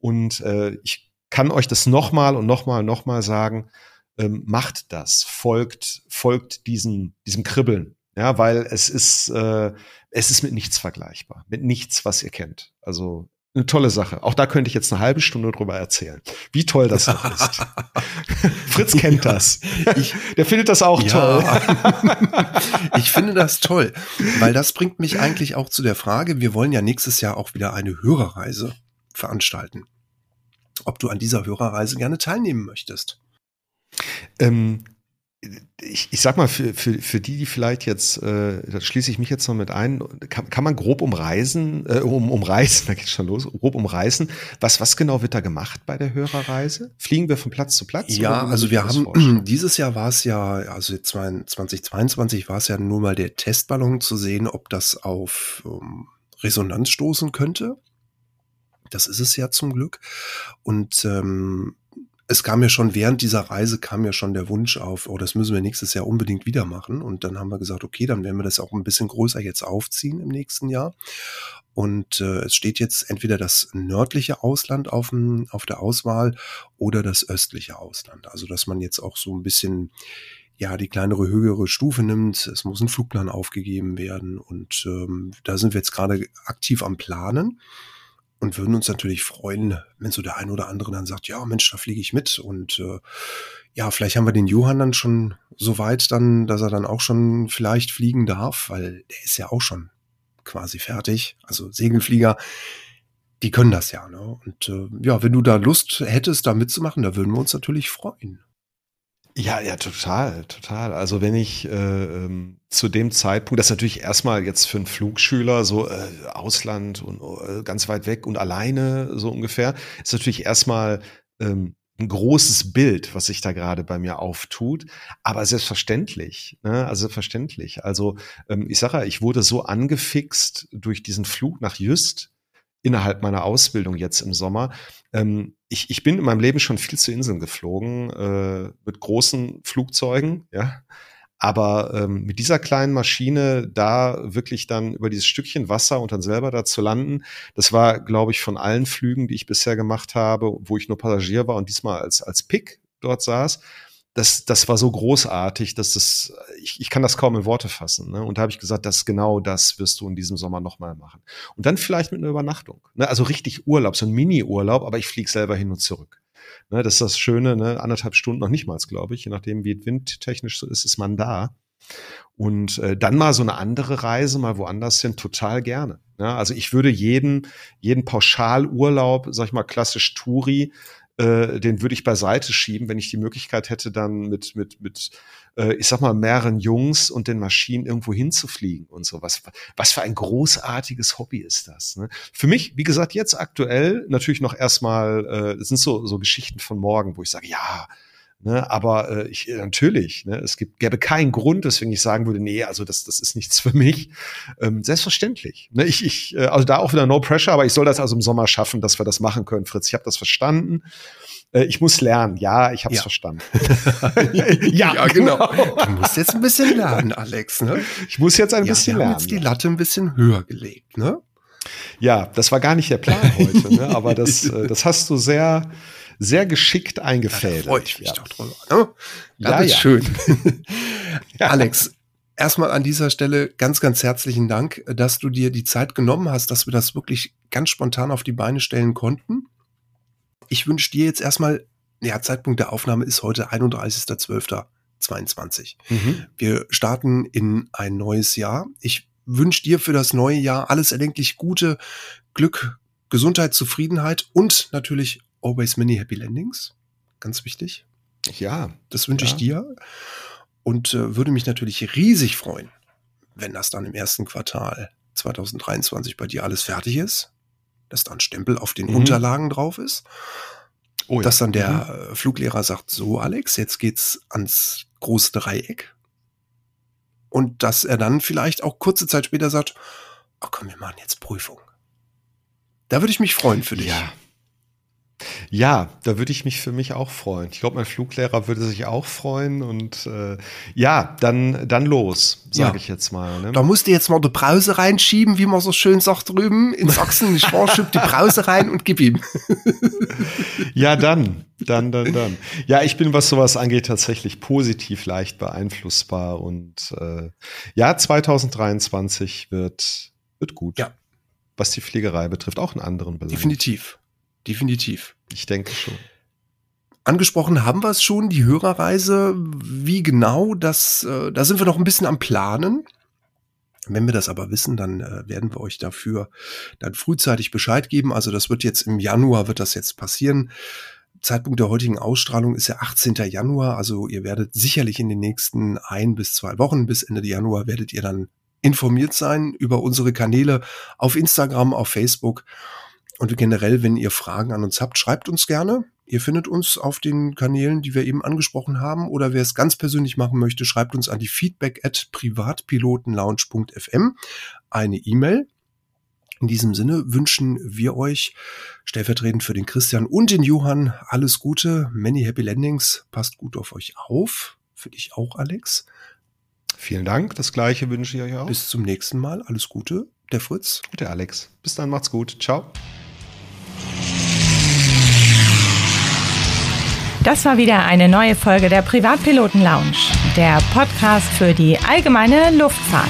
S1: Und äh, ich kann euch das nochmal und nochmal und nochmal sagen. ähm, macht das, folgt, folgt diesem, diesem Kribbeln. Ja, weil es ist, äh, es ist mit nichts vergleichbar. Mit nichts, was ihr kennt. Also eine tolle Sache. Auch da könnte ich jetzt eine halbe Stunde drüber erzählen, wie toll das noch ist. [LAUGHS] Fritz kennt ja, das. Ich, Der findet das auch ja.
S3: toll. [LAUGHS] ich finde das toll, weil das bringt mich eigentlich auch zu der Frage, wir wollen ja nächstes Jahr auch wieder eine Hörerreise veranstalten. Ob du an dieser Hörerreise gerne teilnehmen möchtest.
S1: Ähm, ich, ich sag mal, für, für, für die, die vielleicht jetzt, äh, da schließe ich mich jetzt noch mit ein, kann, kann man grob umreisen, äh, um, umreißen, [LAUGHS] da geht's schon los, grob umreißen. Was, was genau wird da gemacht bei der Hörerreise? Fliegen wir von Platz zu Platz?
S3: Ja, also wir haben, [CLEARS THROAT] dieses Jahr war es ja, also 2022 war es ja nur mal der Testballon zu sehen, ob das auf um, Resonanz stoßen könnte. Das ist es ja zum Glück. Und ähm, es kam ja schon während dieser Reise kam ja schon der Wunsch auf, oh, das müssen wir nächstes Jahr unbedingt wieder machen. Und dann haben wir gesagt, okay, dann werden wir das auch ein bisschen größer jetzt aufziehen im nächsten Jahr. Und äh, es steht jetzt entweder das nördliche Ausland auf, dem, auf der Auswahl oder das östliche Ausland. Also dass man jetzt auch so ein bisschen ja die kleinere höhere Stufe nimmt. Es muss ein Flugplan aufgegeben werden und ähm, da sind wir jetzt gerade aktiv am Planen und würden uns natürlich freuen, wenn so der ein oder andere dann sagt, ja Mensch, da fliege ich mit und äh, ja, vielleicht haben wir den Johann dann schon so weit dann, dass er dann auch schon vielleicht fliegen darf, weil der ist ja auch schon quasi fertig. Also Segelflieger, die können das ja. Ne? Und äh, ja, wenn du da Lust hättest, da mitzumachen, da würden wir uns natürlich freuen.
S1: Ja, ja, total, total. Also wenn ich äh, ähm, zu dem Zeitpunkt, das ist natürlich erstmal jetzt für einen Flugschüler so äh, Ausland und äh, ganz weit weg und alleine so ungefähr, ist natürlich erstmal ähm, ein großes Bild, was sich da gerade bei mir auftut, aber selbstverständlich, ne? also selbstverständlich. Also ähm, ich sage ja, ich wurde so angefixt durch diesen Flug nach Just, innerhalb meiner Ausbildung jetzt im Sommer. Ähm, ich, ich bin in meinem Leben schon viel zu Inseln geflogen, äh, mit großen Flugzeugen, ja. Aber ähm, mit dieser kleinen Maschine da wirklich dann über dieses Stückchen Wasser und dann selber da zu landen, das war, glaube ich, von allen Flügen, die ich bisher gemacht habe, wo ich nur Passagier war und diesmal als, als Pick dort saß, das, das war so großartig, dass das, ich, ich kann das kaum in Worte fassen. Ne? Und da habe ich gesagt, das genau das wirst du in diesem Sommer nochmal machen. Und dann vielleicht mit einer Übernachtung. Ne? Also richtig Urlaub, so ein Mini-Urlaub, aber ich fliege selber hin und zurück. Ne? Das ist das Schöne, ne? anderthalb Stunden noch nicht mal, glaube ich, je nachdem, wie windtechnisch so ist, ist man da. Und äh, dann mal so eine andere Reise, mal woanders hin, total gerne. Ja, also ich würde jeden, jeden Pauschalurlaub, sag ich mal, klassisch Touri, äh, den würde ich beiseite schieben, wenn ich die Möglichkeit hätte, dann mit, mit, mit, äh, ich sag mal, mehreren Jungs und den Maschinen irgendwo hinzufliegen und so. Was, was für ein großartiges Hobby ist das? Ne? Für mich, wie gesagt, jetzt aktuell natürlich noch erstmal, äh, das sind so, so Geschichten von morgen, wo ich sage, ja, Ne, aber äh, ich, natürlich, ne, es gibt, gäbe keinen Grund, weswegen ich sagen würde, nee, also das, das ist nichts für mich. Ähm, selbstverständlich. Ne, ich, ich, äh, also da auch wieder no pressure, aber ich soll das also im Sommer schaffen, dass wir das machen können, Fritz. Ich habe das verstanden. Äh, ich muss lernen. Ja, ich habe es ja. verstanden. [LAUGHS]
S3: ja, ja, genau. Du musst jetzt ein bisschen lernen, Alex. Ne?
S1: Ich muss jetzt ein ja, bisschen lernen.
S3: Jetzt die Latte ein bisschen höher gelegt, ne?
S1: Ja, das war gar nicht der Plan [LAUGHS] heute, ne? aber das, äh, das hast du sehr sehr geschickt eingefädelt.
S3: Ja, freue ich mich ja. doch drüber. Ne? Das ja, ist ja. schön. [LAUGHS] Alex, erstmal an dieser Stelle ganz, ganz herzlichen Dank, dass du dir die Zeit genommen hast, dass wir das wirklich ganz spontan auf die Beine stellen konnten. Ich wünsche dir jetzt erstmal, ja, Zeitpunkt der Aufnahme ist heute 31.12.22. Mhm. Wir starten in ein neues Jahr. Ich wünsche dir für das neue Jahr alles erdenklich Gute, Glück, Gesundheit, Zufriedenheit und natürlich Always Many Happy Landings. Ganz wichtig.
S1: Ja.
S3: Das wünsche ja. ich dir. Und äh, würde mich natürlich riesig freuen, wenn das dann im ersten Quartal 2023 bei dir alles fertig ist, dass dann Stempel auf den mhm. Unterlagen drauf ist. Oh ja. Dass dann der mhm. Äh, Fluglehrer sagt, so Alex, jetzt geht's ans große Dreieck. Und dass er dann vielleicht auch kurze Zeit später sagt, ach komm, wir machen jetzt Prüfung. Da würde ich mich freuen für dich.
S1: Ja, Ja, da würde ich mich für mich auch freuen. Ich glaube, mein Fluglehrer würde sich auch freuen und äh, ja, dann, dann los, sage ja. ich jetzt mal. Ne?
S3: Da musst du jetzt mal die Brause reinschieben, wie man so schön sagt drüben in Sachsen. Ich war, schieb die Brause rein und gib ihm. [LAUGHS]
S1: ja, dann, dann, dann, dann. Ja, ich bin, was sowas angeht, tatsächlich positiv leicht beeinflussbar und äh, ja, 2023 wird, wird gut. Ja. Was die Fliegerei betrifft, auch in anderen
S3: Belangen. Definitiv definitiv.
S1: Ich denke schon.
S3: Angesprochen haben wir es schon, die Hörerreise. Wie genau, das, äh, da sind wir noch ein bisschen am Planen. Wenn wir das aber wissen, dann äh, werden wir euch dafür dann frühzeitig Bescheid geben. Also das wird jetzt im Januar, wird das jetzt passieren. Zeitpunkt der heutigen Ausstrahlung ist ja 18. Januar. Also ihr werdet sicherlich in den nächsten ein bis zwei Wochen bis Ende Januar werdet ihr dann informiert sein über unsere Kanäle auf Instagram, auf Facebook und generell, wenn ihr Fragen an uns habt, schreibt uns gerne. Ihr findet uns auf den Kanälen, die wir eben angesprochen haben. Oder wer es ganz persönlich machen möchte, schreibt uns an die feedback at privatpilotenlounge.fm eine E-Mail. In diesem Sinne wünschen wir euch stellvertretend für den Christian und den Johann alles Gute, many happy landings, passt gut auf euch auf. Für dich auch, Alex.
S1: Vielen Dank, das gleiche wünsche ich euch auch.
S3: Bis zum nächsten Mal, alles Gute, der Fritz.
S1: Und der Alex. Bis dann, macht's gut. Ciao.
S2: Das war wieder eine neue Folge der Privatpiloten Lounge, der Podcast für die allgemeine Luftfahrt.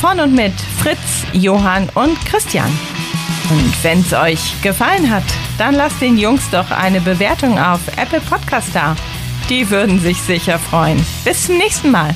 S2: Von und mit Fritz, Johann und Christian. Und wenn es euch gefallen hat, dann lasst den Jungs doch eine Bewertung auf Apple Podcast da. Die würden sich sicher freuen. Bis zum nächsten Mal.